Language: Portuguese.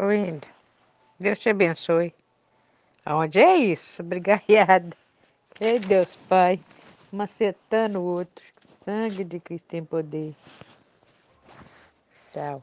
Oi, Deus te abençoe. Aonde é isso? Obrigada. Ei, Deus Pai, macetando outros. Sangue de Cristo tem poder. Tchau.